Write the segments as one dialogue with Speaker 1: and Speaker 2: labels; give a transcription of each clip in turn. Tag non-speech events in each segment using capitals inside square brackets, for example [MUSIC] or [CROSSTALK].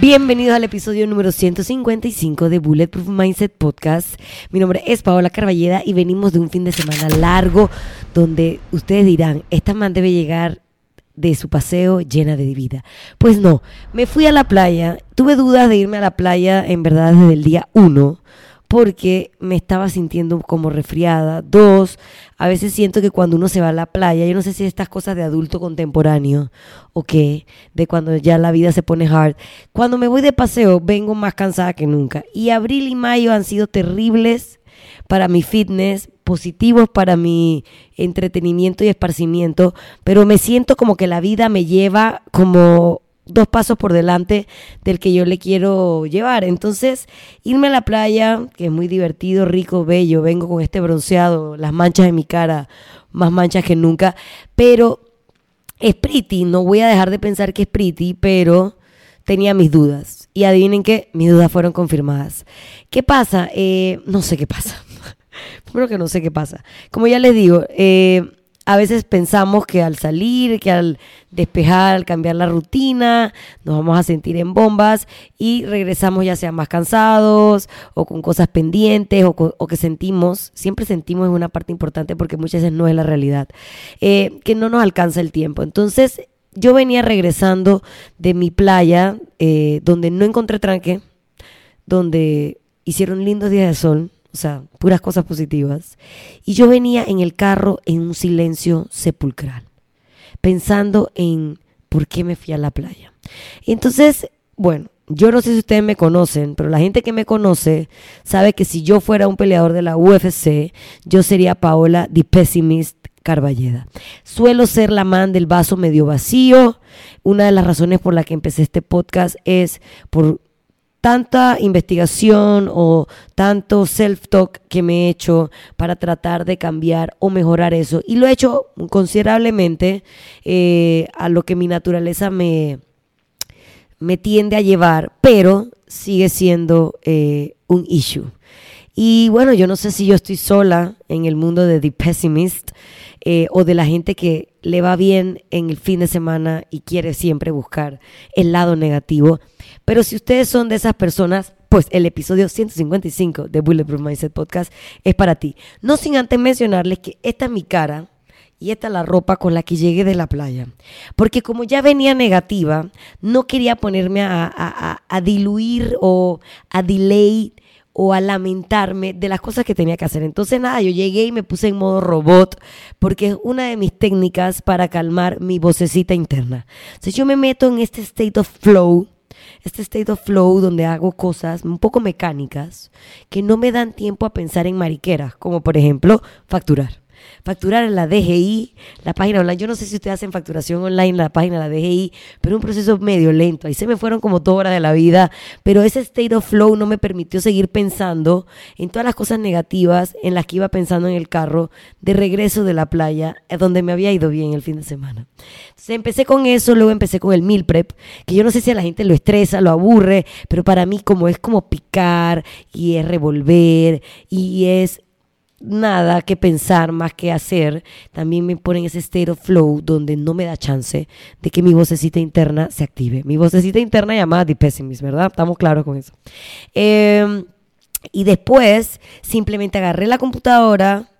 Speaker 1: Bienvenidos al episodio número 155 de Bulletproof Mindset Podcast. Mi nombre es Paola Carballeda y venimos de un fin de semana largo donde ustedes dirán, esta man debe llegar de su paseo llena de vida. Pues no, me fui a la playa, tuve dudas de irme a la playa en verdad desde el día 1 porque me estaba sintiendo como resfriada. Dos, a veces siento que cuando uno se va a la playa, yo no sé si estas cosas de adulto contemporáneo o qué, de cuando ya la vida se pone hard. Cuando me voy de paseo, vengo más cansada que nunca. Y abril y mayo han sido terribles para mi fitness, positivos para mi entretenimiento y esparcimiento, pero me siento como que la vida me lleva como dos pasos por delante del que yo le quiero llevar. Entonces, irme a la playa, que es muy divertido, rico, bello, vengo con este bronceado, las manchas en mi cara, más manchas que nunca, pero es pretty, no voy a dejar de pensar que es pretty, pero tenía mis dudas. Y adivinen qué, mis dudas fueron confirmadas. ¿Qué pasa? Eh, no sé qué pasa. [LAUGHS] Primero que no sé qué pasa. Como ya les digo, eh, a veces pensamos que al salir, que al despejar, al cambiar la rutina, nos vamos a sentir en bombas y regresamos ya sea más cansados o con cosas pendientes o, que sentimos, siempre sentimos es una parte importante porque muchas veces no es la realidad, eh, que no nos alcanza el tiempo. Entonces yo venía regresando de mi playa eh, donde no encontré tranque, donde hicieron lindos días de sol sea, puras cosas positivas. Y yo venía en el carro en un silencio sepulcral, pensando en por qué me fui a la playa. Entonces, bueno, yo no sé si ustedes me conocen, pero la gente que me conoce sabe que si yo fuera un peleador de la UFC, yo sería Paola The Pessimist Carballeda. Suelo ser la man del vaso medio vacío. Una de las razones por la que empecé este podcast es por tanta investigación o tanto self-talk que me he hecho para tratar de cambiar o mejorar eso. Y lo he hecho considerablemente eh, a lo que mi naturaleza me, me tiende a llevar, pero sigue siendo eh, un issue. Y bueno, yo no sé si yo estoy sola en el mundo de The Pessimist eh, o de la gente que le va bien en el fin de semana y quiere siempre buscar el lado negativo. Pero si ustedes son de esas personas, pues el episodio 155 de Bulletproof Mindset Podcast es para ti. No sin antes mencionarles que esta es mi cara y esta es la ropa con la que llegué de la playa. Porque como ya venía negativa, no quería ponerme a, a diluir o a delay o a lamentarme de las cosas que tenía que hacer. Entonces, nada, yo llegué y me puse en modo robot porque es una de mis técnicas para calmar mi vocecita interna. Entonces, yo me meto en este state of flow, este state of flow donde hago cosas un poco mecánicas que no me dan tiempo a pensar en mariqueras, como por ejemplo facturar facturar en la DGI, la página online. Yo no sé si ustedes hacen facturación online en la página de la DGI, pero un proceso medio lento. Ahí se me fueron como dos horas de la vida, pero ese state of flow no me permitió seguir pensando en todas las cosas negativas en las que iba pensando en el carro de regreso de la playa, donde me había ido bien el fin de semana. Entonces empecé con eso, luego empecé con el meal prep, que yo no sé si a la gente lo estresa, lo aburre, pero para mí como es como picar y es revolver y es nada que pensar más que hacer, también me pone en ese of flow donde no me da chance de que mi vocecita interna se active. Mi vocecita interna llamada The Pessimist, ¿verdad? Estamos claros con eso. Em, y después simplemente agarré la computadora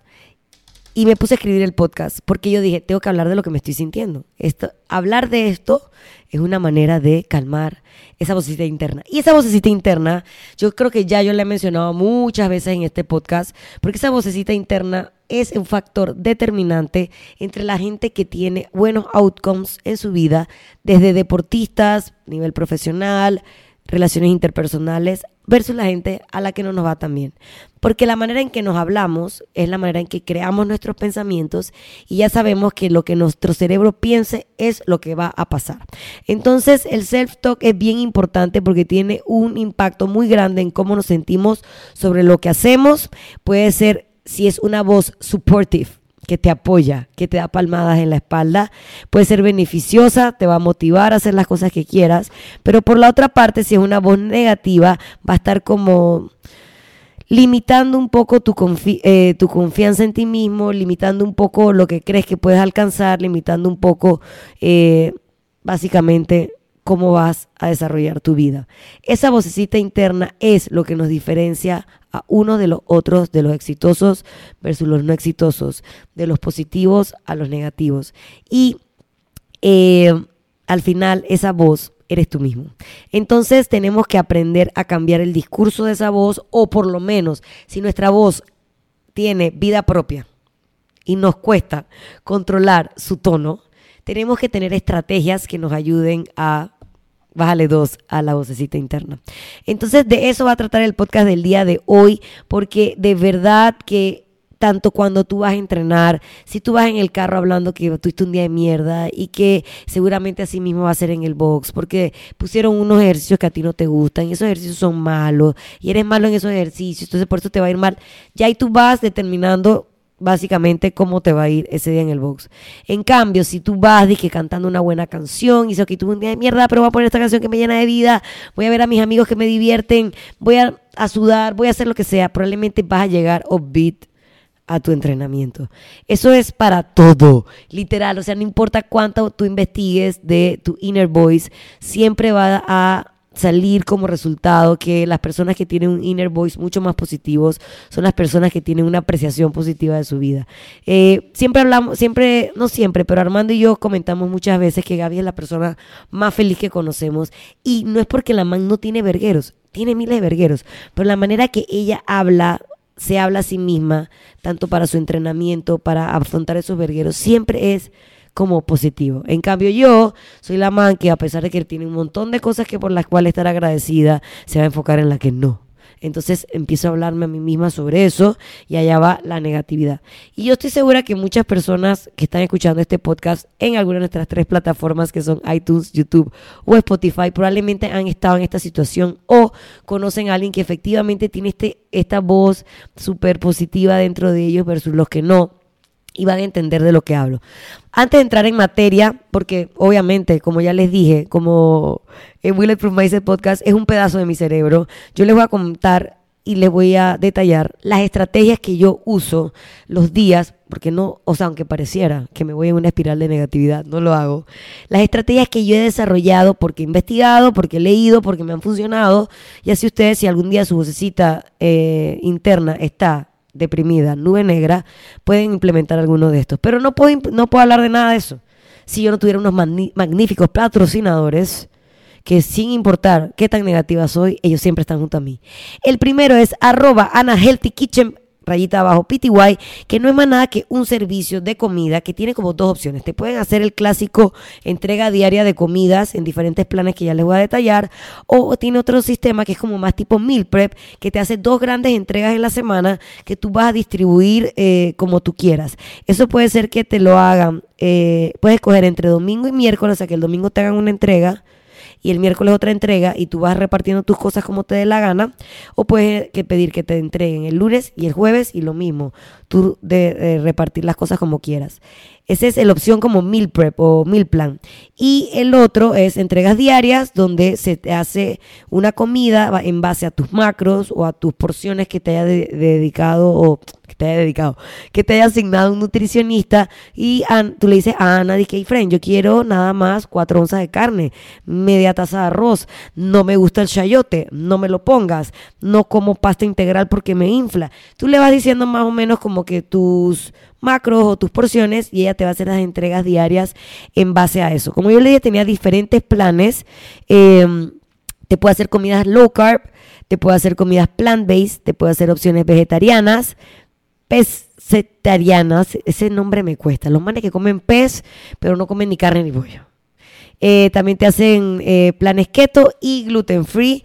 Speaker 1: y me puse a escribir el podcast porque yo dije, tengo que hablar de lo que me estoy sintiendo. Esto, hablar de esto es una manera de calmar esa vocecita interna. Y esa vocecita interna, yo creo que ya yo la he mencionado muchas veces en este podcast, porque esa vocecita interna es un factor determinante entre la gente que tiene buenos outcomes en su vida, desde deportistas, nivel profesional, relaciones interpersonales, versus la gente a la que no nos va tan bien. Porque la manera en que nos hablamos es la manera en que creamos nuestros pensamientos y ya sabemos que lo que nuestro cerebro piense es lo que va a pasar. Entonces el self-talk es bien importante porque tiene un impacto muy grande en cómo nos sentimos sobre lo que hacemos. Puede ser si es una voz supportive que te apoya, que te da palmadas en la espalda, puede ser beneficiosa, te va a motivar a hacer las cosas que quieras, pero por la otra parte, si es una voz negativa, va a estar como limitando un poco tu, eh, tu confianza en ti mismo, limitando un poco lo que crees que puedes alcanzar, limitando un poco, eh, básicamente, cómo vas a desarrollar tu vida. Esa vocecita interna es lo que nos diferencia a uno de los otros, de los exitosos versus los no exitosos, de los positivos a los negativos. Y eh, al final esa voz eres tú mismo. Entonces tenemos que aprender a cambiar el discurso de esa voz o por lo menos si nuestra voz tiene vida propia y nos cuesta controlar su tono, tenemos que tener estrategias que nos ayuden a bájale dos a la vocecita interna. Entonces de eso va a tratar el podcast del día de hoy, porque de verdad que tanto cuando tú vas a entrenar, si tú vas en el carro hablando que tuviste un día de mierda y que seguramente así mismo va a ser en el box, porque pusieron unos ejercicios que a ti no te gustan y esos ejercicios son malos y eres malo en esos ejercicios, entonces por eso te va a ir mal. Ya ahí tú vas determinando básicamente cómo te va a ir ese día en el box. En cambio, si tú vas que cantando una buena canción y dices, ok, tuve un día de mierda, pero voy a poner esta canción que me llena de vida, voy a ver a mis amigos que me divierten, voy a, a sudar, voy a hacer lo que sea, probablemente vas a llegar upbeat a tu entrenamiento. Eso es para todo, literal. O sea, no importa cuánto tú investigues de tu inner voice, siempre va a salir como resultado que las personas que tienen un inner voice mucho más positivos son las personas que tienen una apreciación positiva de su vida. Eh, siempre hablamos, siempre, no siempre, pero Armando y yo comentamos muchas veces que Gaby es la persona más feliz que conocemos y no es porque la man no tiene vergueros, tiene miles de vergueros, pero la manera que ella habla se habla a sí misma, tanto para su entrenamiento, para afrontar esos vergueros, siempre es como positivo. En cambio yo soy la man que a pesar de que tiene un montón de cosas que por las cuales estar agradecida, se va a enfocar en la que no. Entonces empiezo a hablarme a mí misma sobre eso y allá va la negatividad. Y yo estoy segura que muchas personas que están escuchando este podcast en alguna de nuestras tres plataformas que son iTunes, YouTube o Spotify probablemente han estado en esta situación o conocen a alguien que efectivamente tiene este, esta voz súper positiva dentro de ellos versus los que no y van a entender de lo que hablo. Antes de entrar en materia, porque obviamente, como ya les dije, como en Bulletproof Mindset Podcast es un pedazo de mi cerebro, yo les voy a contar y les voy a detallar las estrategias que yo uso los días, porque no, o sea, aunque pareciera que me voy en una espiral de negatividad, no lo hago. Las estrategias que yo he desarrollado porque he investigado, porque he leído, porque me han funcionado, y así ustedes, si algún día su vocecita eh, interna está deprimida, nube negra, pueden implementar alguno de estos. Pero no puedo, no puedo hablar de nada de eso. Si yo no tuviera unos magníficos patrocinadores que sin importar qué tan negativa soy, ellos siempre están junto a mí. El primero es arroba rayita abajo PTY, que no es más nada que un servicio de comida que tiene como dos opciones. Te pueden hacer el clásico entrega diaria de comidas en diferentes planes que ya les voy a detallar, o tiene otro sistema que es como más tipo meal prep, que te hace dos grandes entregas en la semana que tú vas a distribuir eh, como tú quieras. Eso puede ser que te lo hagan, eh, puedes escoger entre domingo y miércoles, o sea que el domingo te hagan una entrega y el miércoles otra entrega y tú vas repartiendo tus cosas como te dé la gana, o puedes que pedir que te entreguen el lunes y el jueves y lo mismo, tú de, repartir las cosas como quieras. Esa es la opción como meal prep o meal plan. Y el otro es entregas diarias donde se te hace una comida en base a tus macros o a tus porciones que te haya dedicado o que te haya dedicado, que te haya asignado un nutricionista y tú le dices a Ana, dije, friend, yo quiero nada más cuatro onzas de carne, media taza de arroz, no me gusta el chayote, no me lo pongas, no como pasta integral porque me infla. Tú le vas diciendo más o menos como que tus macros o tus porciones y ella te va a hacer las entregas diarias en base a eso. Como yo le dije, tenía diferentes planes. Em, te puede hacer comidas low carb, te puede hacer comidas plant-based, te puede hacer opciones vegetarianas, pescetarianas. Ese nombre me cuesta. Los manes que comen pez, pero no comen ni carne ni pollo. Eh, también te hacen eh, planes keto y gluten free.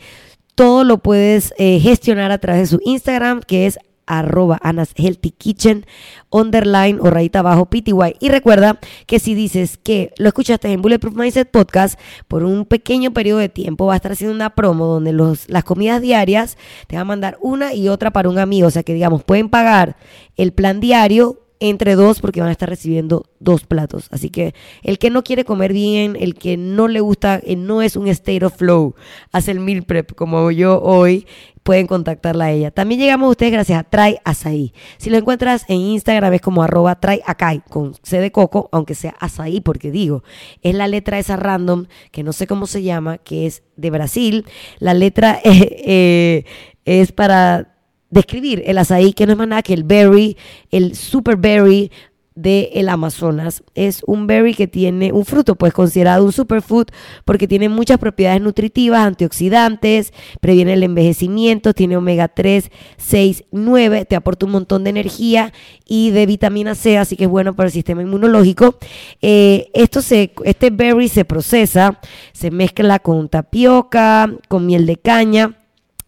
Speaker 1: Todo lo puedes eh, gestionar a través de su Instagram, que es arroba Anas Healthy Kitchen, underline o rayita abajo PTY. Y recuerda que si dices que lo escuchaste en Bulletproof Mindset Podcast, por un pequeño periodo de tiempo va a estar haciendo una promo donde los, las comidas diarias te va a mandar una y otra para un amigo. O sea que digamos, pueden pagar el plan diario entre dos porque van a estar recibiendo dos platos. Así que el que no quiere comer bien, el que no le gusta, eh, no es un state of flow, hace el meal prep como yo hoy, pueden contactarla a ella. También llegamos a ustedes gracias a Try Azaí. Si lo encuentras en Instagram es como arroba Try Acai con C de coco, aunque sea Azaí, porque digo, es la letra esa random que no sé cómo se llama, que es de Brasil. La letra [LAUGHS] eh, es para describir el azaí, que no es más nada que el berry, el super berry del el Amazonas. Es un berry que tiene un fruto, pues considerado un superfood, porque tiene muchas propiedades nutritivas, antioxidantes, previene el envejecimiento, tiene omega 3, 6, 9, te aporta un montón de energía y de vitamina C, así que es bueno para el sistema inmunológico. Eh, esto se, este berry se procesa, se mezcla con tapioca, con miel de caña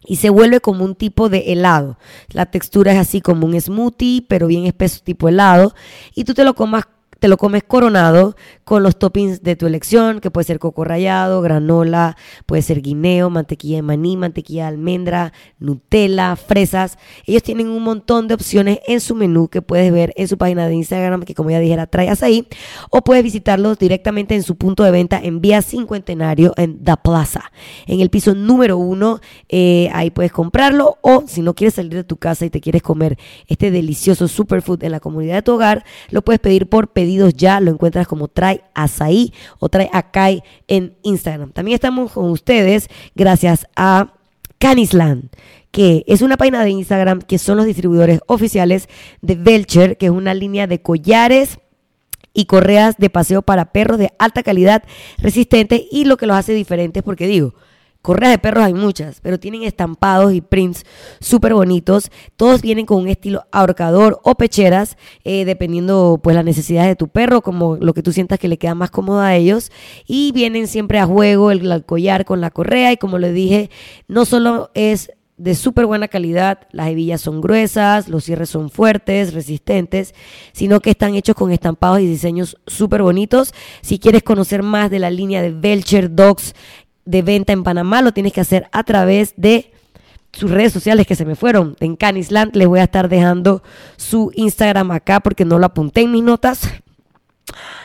Speaker 1: y se vuelve como un tipo de helado. La textura es así como un smoothie, pero bien espeso tipo helado. Y tú te lo comas te lo comes coronado con los toppings de tu elección, que puede ser coco rallado, granola, puede ser guineo, mantequilla de maní, mantequilla de almendra, Nutella, fresas. Ellos tienen un montón de opciones en su menú que puedes ver en su página de Instagram, que como ya dijera, traes ahí, o puedes visitarlos directamente en su punto de venta en Vía Cincuentenario en Da Plaza, en el piso número uno. Eh, ahí puedes comprarlo, o si no quieres salir de tu casa y te quieres comer este delicioso superfood en la comunidad de tu hogar, lo puedes pedir por pedido ya, lo encuentras como Trae Azaí o Trae Acai en Instagram. También estamos con ustedes gracias a Canisland que es una página de Instagram que son los distribuidores oficiales de Belcher, que es una línea de collares y correas de paseo para perros de alta calidad, resistente y lo que los hace diferentes, porque digo, Correas de perros hay muchas, pero tienen estampados y prints súper bonitos. Todos vienen con un estilo ahorcador o pecheras, eh, dependiendo pues las necesidades de tu perro, como lo que tú sientas que le queda más cómodo a ellos. Y vienen siempre a juego el, collar con la correa y como les dije, no solo es de súper buena calidad, las hebillas son gruesas, los cierres son fuertes, resistentes, sino que están hechos con estampados y diseños súper bonitos. Si quieres conocer más de la línea de Belcher Dogs de venta en Panamá lo tienes que hacer a través de sus redes sociales que se me fueron. En Canisland les voy a estar dejando su Instagram acá porque no lo apunté en mis notas.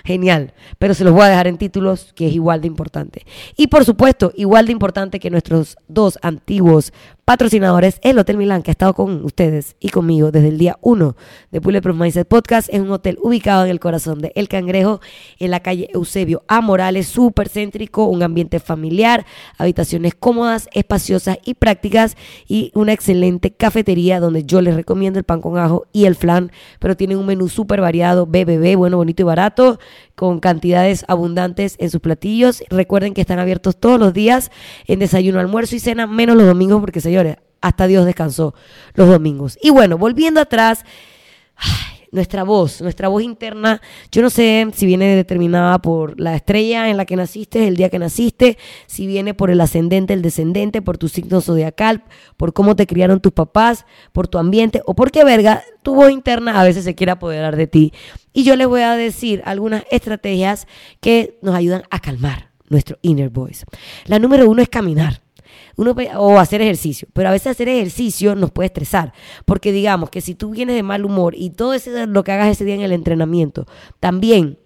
Speaker 1: Genial, pero se los voy a dejar en títulos que es igual de importante. Y por supuesto, igual de importante que nuestros dos antiguos patrocinadores, el Hotel Milán, que ha estado con ustedes y conmigo desde el día 1 de Bulletproof Mindset Podcast. Es un hotel ubicado en el corazón de El Cangrejo, en la calle Eusebio A. Morales, súper céntrico, un ambiente familiar, habitaciones cómodas, espaciosas y prácticas y una excelente cafetería donde yo les recomiendo el pan con ajo y el flan, pero tienen un menú súper variado, BBB, bueno, bonito y barato, con cantidades abundantes en sus platillos. Recuerden que están abiertos todos los días en desayuno, almuerzo y cena, menos los domingos porque hasta Dios descansó los domingos. Y bueno, volviendo atrás, nuestra voz, nuestra voz interna, yo no sé si viene determinada por la estrella en la que naciste, el día que naciste, si viene por el ascendente, el descendente, por tu signo zodiacal, por cómo te criaron tus papás, por tu ambiente o por qué verga, tu voz interna a veces se quiere apoderar de ti. Y yo les voy a decir algunas estrategias que nos ayudan a calmar nuestro inner voice. La número uno es caminar o hacer ejercicio, pero a veces hacer ejercicio nos puede estresar, porque digamos que si tú vienes de mal humor y todo ese, lo que hagas ese día en el entrenamiento también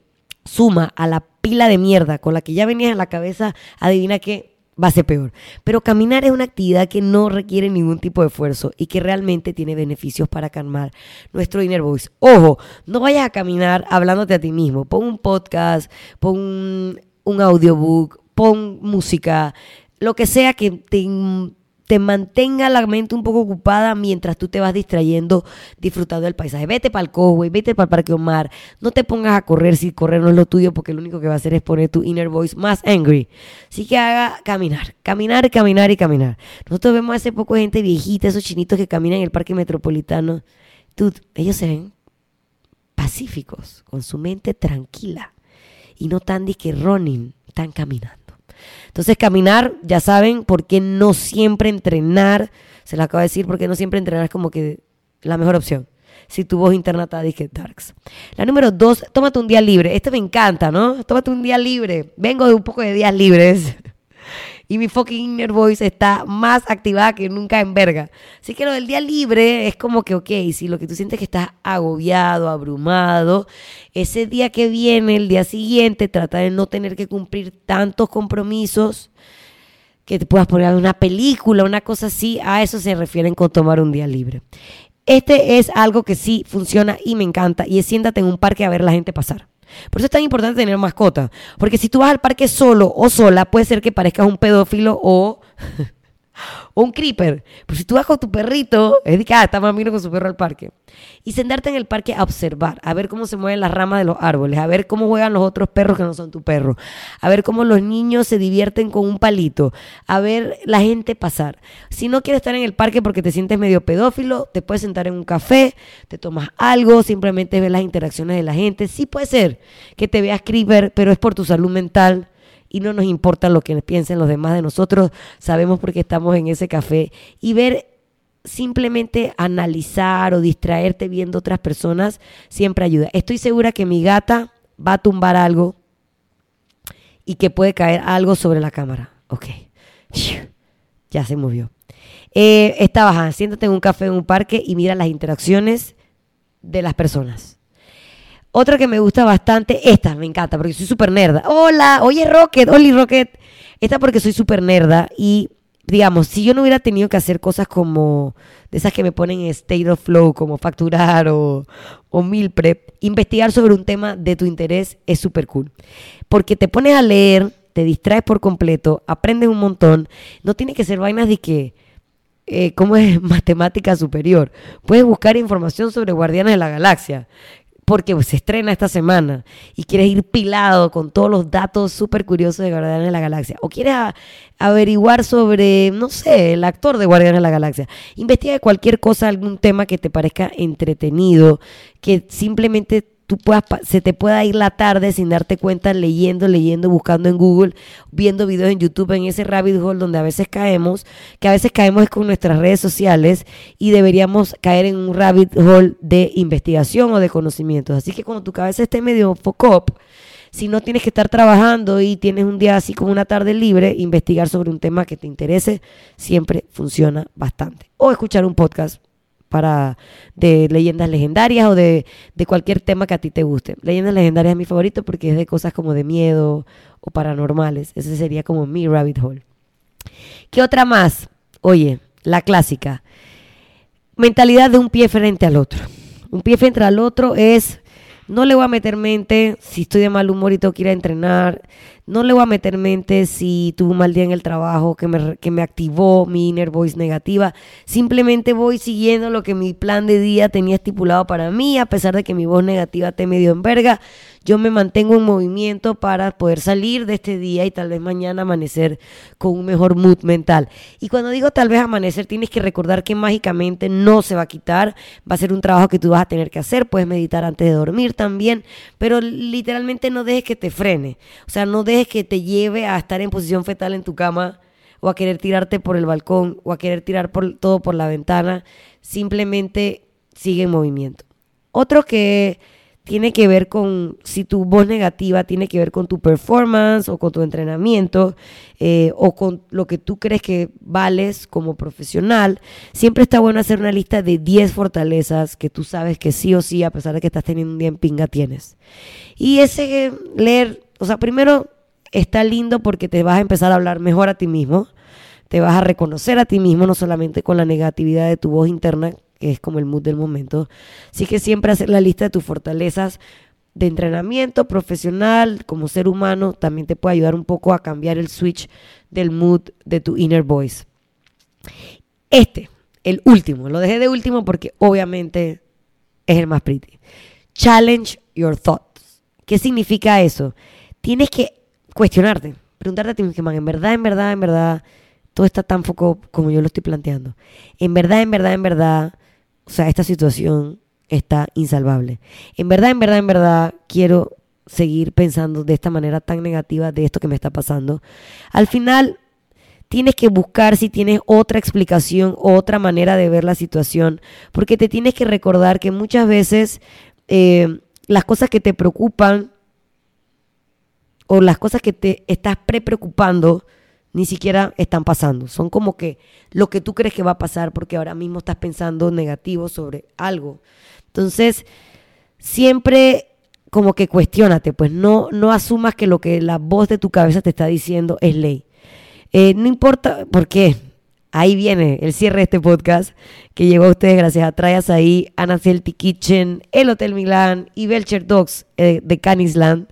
Speaker 1: suma a la pila de mierda con la que ya venías en la cabeza, adivina que va a ser peor. Pero caminar es una actividad que no requiere ningún tipo de esfuerzo y que realmente tiene beneficios para calmar nuestro inner voice. Ojo, no vayas a caminar hablándote a ti mismo. Pon un podcast, pon un, un audiobook, pon música, lo que sea que te, mantenga la mente un poco ocupada mientras tú te vas distrayendo, disfrutando del paisaje. Vete para el Cowboy, vete para el Parque Omar. No te pongas a correr si correr no es lo tuyo, porque lo único que va a hacer es poner tu inner voice más angry. Así que haga caminar, caminar, caminar y caminar. Nosotros vemos hace poco gente viejita, esos chinitos que caminan en el Parque Metropolitano. Dude, ellos se ven pacíficos, con su mente tranquila y no tan que running, tan caminando. Entonces caminar, ya saben, por qué no siempre entrenar, se lo acabo de decir, porque no siempre entrenar es como que la mejor opción. Si tu voz interna está darks. La número dos, tómate un día libre. Este me encanta, ¿no? Tómate un día libre. Vengo de un poco de días libres. Y mi fucking inner voice está más activada que nunca en verga. Así que lo del día libre es como que, ok, si lo que tú sientes que estás agobiado, abrumado, ese día que viene, el día siguiente, trata de no tener que cumplir tantos compromisos que te puedas poner una película, una cosa así, a eso se refieren con tomar un día libre. Este es algo que sí funciona y me encanta y es siéntate en un parque a ver a la gente pasar. Por eso es tan importante tener mascota. Porque si tú vas al parque solo o sola, puede ser que parezcas un pedófilo o [LAUGHS] un creeper. Pues si tú vas con tu perrito, es de que, ah, está mamino con su perro al parque. Y sentarte en el parque a observar, a ver cómo se mueven las ramas de los árboles, a ver cómo juegan los otros perros que no son tu perro, a ver cómo los niños se divierten con un palito, a ver la gente pasar. Si no quieres estar en el parque porque te sientes medio pedófilo, te puedes sentar en un café, te tomas algo, simplemente ves las interacciones de la gente. Sí puede ser que te veas creeper, pero es por tu salud mental y no nos importa lo que piensen los demás de nosotros, sabemos por qué estamos en ese café y ver simplemente analizar o distraerte viendo otras personas siempre ayuda. Estoy segura que mi gata va a tumbar algo y que puede caer algo sobre la cámara. Ok. Ya se movió. Eh, está. Siéntate en un café en un parque y mira las interacciones de las personas. Otra que me gusta bastante, esta me encanta porque soy súper nerda. Hola, oye Rocket, Oli Rocket. Esta porque soy súper nerda y digamos, si yo no hubiera tenido que hacer cosas como de esas que me ponen en state of flow, como facturar o, o prep, investigar sobre un tema de tu interés es súper cool. Porque te pones a leer, te distraes por completo, aprendes un montón. No tiene que ser vainas de que, eh, ¿cómo es [LAUGHS] matemática superior? Puedes buscar información sobre Guardianes de la Galaxia porque se estrena esta semana y quieres ir pilado con todos los datos súper curiosos de Guardianes de la Galaxia, o quieres averiguar sobre, no sé, el actor de Guardianes de la Galaxia, investiga cualquier cosa, algún tema que te parezca entretenido, que simplemente tú puedas, se te pueda ir la tarde sin darte cuenta leyendo, leyendo, buscando en Google, viendo videos en YouTube, en ese rabbit hole donde a veces caemos, que a veces caemos con nuestras redes sociales y deberíamos caer en un rabbit hole de investigación o de conocimientos. Así que cuando tu cabeza esté medio focop, si no tienes que estar trabajando y tienes un día así como una tarde libre, investigar sobre un tema que te interese siempre funciona bastante. O escuchar un podcast de leyendas legendarias o de, cualquier tema que a ti te guste. Leyendas legendarias es mi favorito porque es de cosas como de miedo o paranormales. Ese sería como mi rabbit hole. ¿Qué otra más? Oye, la clásica. Mentalidad de un pie frente al otro. Un pie frente al otro es no le voy a meter mente si estoy de mal humor y tengo que ir a entrenar. No le voy a meter mente si tuve un mal día en el trabajo que me, que me activó mi inner voice negativa. Simplemente voy siguiendo lo que mi plan de día tenía estipulado para mí, a pesar de que mi voz negativa te medio en verga yo me mantengo en movimiento para poder salir de este día y tal vez mañana amanecer con un mejor mood mental. Y cuando digo tal vez amanecer, tienes que recordar que mágicamente no se va a quitar, va a ser un trabajo que tú vas a tener que hacer, puedes meditar antes de dormir también, pero literalmente no dejes que te frene, o sea, no dejes que te lleve a estar en posición fetal en tu cama o a querer tirarte por el balcón o a querer tirar por, todo por la ventana, simplemente sigue en movimiento. Otro que tiene que ver con, si tu voz negativa tiene que ver con tu performance o con tu entrenamiento eh, o con lo que tú crees que vales como profesional, siempre está bueno hacer una lista de 10 fortalezas que tú sabes que sí o sí, a pesar de que estás teniendo un día en pinga, tienes. Y ese leer, o sea, primero está lindo porque te vas a empezar a hablar mejor a ti mismo, te vas a reconocer a ti mismo, no solamente con la negatividad de tu voz interna, que es como el mood del momento. Así que siempre hacer la lista de tus fortalezas de entrenamiento profesional como ser humano también te puede ayudar un poco a cambiar el switch del mood de tu inner voice. Este, el último, lo dejé de último porque obviamente es el más pretty. Challenge your thoughts. ¿Qué significa eso? Tienes que cuestionarte, preguntarte a ti mismo, en verdad, en verdad, en verdad, todo está tan foco como yo lo estoy planteando. En verdad, en verdad, en verdad, o sea, esta situación está insalvable. En verdad, en verdad, en verdad, quiero seguir pensando de esta manera tan negativa de esto que me está pasando. Al final, tienes que buscar si tienes otra explicación, otra manera de ver la situación, porque te tienes que recordar que muchas veces eh, las cosas que te preocupan o las cosas que te estás pre preocupando ni siquiera están pasando. Son como que lo que tú crees que va a pasar porque ahora mismo estás pensando negativo sobre algo. Entonces, siempre como que cuestionate, pues no, no asumas que lo que la voz de tu cabeza te está diciendo es ley. Eh, no importa, ¿por qué? Ahí viene el cierre de este podcast que llegó a ustedes gracias a Trayas ahí, Ana Celtic Kitchen, el Hotel Milán y Belcher Dogs eh, de Canisland.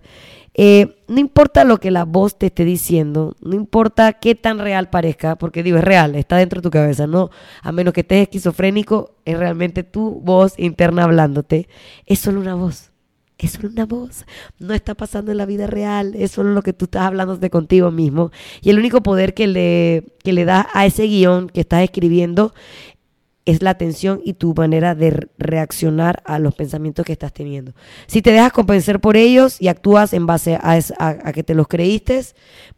Speaker 1: Eh, no importa lo que la voz te esté diciendo, no importa qué tan real parezca, porque digo, es real, está dentro de tu cabeza, no, a menos que estés esquizofrénico, es realmente tu voz interna hablándote, es solo una voz. Es solo una voz, no está pasando en la vida real, es solo lo que tú estás hablando de contigo mismo. Y el único poder que le, que le das a ese guion que estás escribiendo es la atención y tu manera de reaccionar a los pensamientos que estás teniendo. Si te dejas convencer por ellos y actúas en base a, que te los creíste,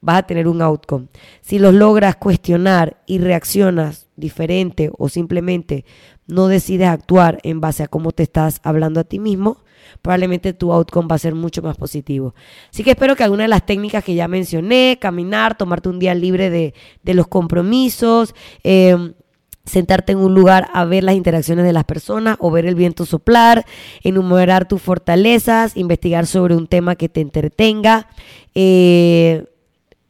Speaker 1: vas a tener un outcome. Si los logras cuestionar y reaccionas diferente o simplemente no decides actuar en base a cómo te estás hablando a ti mismo, probablemente tu outcome va a ser mucho más positivo. Así que espero que alguna de las técnicas que ya mencioné, caminar, tomarte un día libre de, los compromisos, eh, sentarte en un lugar a ver las interacciones de las personas o ver el viento soplar, enumerar tus fortalezas, investigar sobre un tema que te entretenga eh,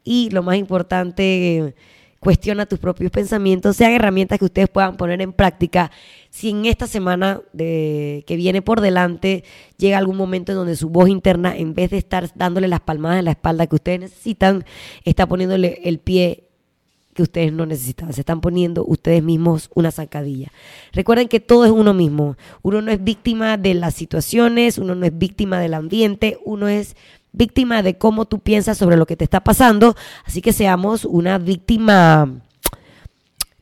Speaker 1: y lo más importante, cuestiona tus propios pensamientos, sean herramientas que ustedes puedan poner en práctica. Si en esta semana de, que viene por delante llega algún momento en donde su voz interna, en vez de estar dándole las palmadas en la espalda que ustedes necesitan, está poniéndole el pie que ustedes no necesitaban. Se están poniendo ustedes mismos una zancadilla. Recuerden que todo es uno mismo. Uno no es víctima de las situaciones, uno no es víctima del ambiente, uno es víctima de cómo tú piensas sobre lo que te está pasando. Así que seamos una víctima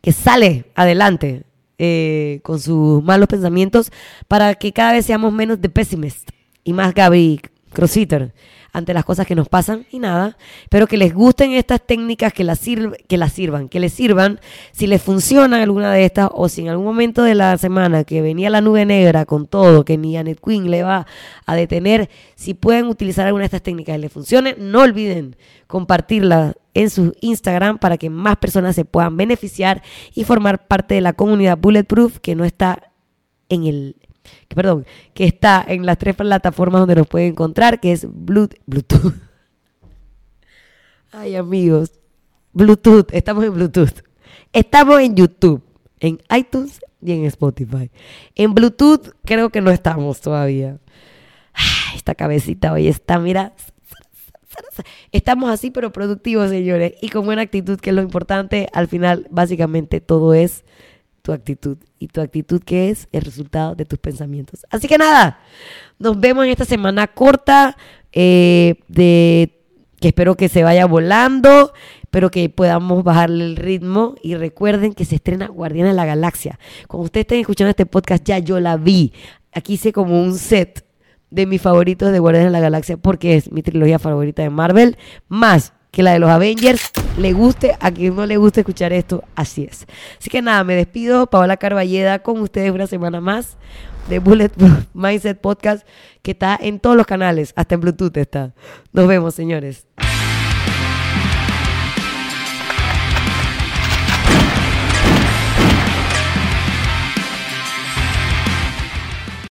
Speaker 1: que sale adelante eh, con sus malos pensamientos para que cada vez seamos menos de pessimist y más Gaby Crossfitter ante las cosas que nos pasan y nada. Espero que les gusten estas técnicas, que las, que las sirvan, que les sirvan. Si les funciona alguna de estas o si en algún momento de la semana que venía la nube negra con todo, que ni Janet Queen le va a detener, si pueden utilizar alguna de estas técnicas y les funcione, no olviden compartirla en su Instagram para que más personas se puedan beneficiar y formar parte de la comunidad Bulletproof que no está en el que, perdón, que está en las tres plataformas donde nos pueden encontrar, que es Bluetooth. [LAUGHS] Ay, amigos, Bluetooth, estamos en Bluetooth. Estamos en YouTube, en iTunes y en Spotify. En Bluetooth creo que no estamos todavía. Esta cabecita hoy está, mira. Estamos así, pero productivos, señores. Y con buena actitud, que es lo importante. Al final, básicamente, todo es tu actitud. Y tu actitud que es el resultado de tus pensamientos. Así que nada, nos vemos en esta semana corta eh, de que espero que se vaya volando, pero que podamos bajarle el ritmo y recuerden que se estrena Guardiana de la Galaxia. Cuando ustedes estén escuchando este podcast ya yo la vi. Aquí hice como un set de mis favoritos de Guardiana de la Galaxia porque es mi trilogía favorita de Marvel, más que la de los Avengers, le guste, a quien no le guste escuchar esto, así es. Así que nada, me despido, Paola Carballeda, con ustedes una semana más de Bulletproof Mindset Podcast, que está en todos los canales, hasta en Bluetooth está. Nos vemos, señores.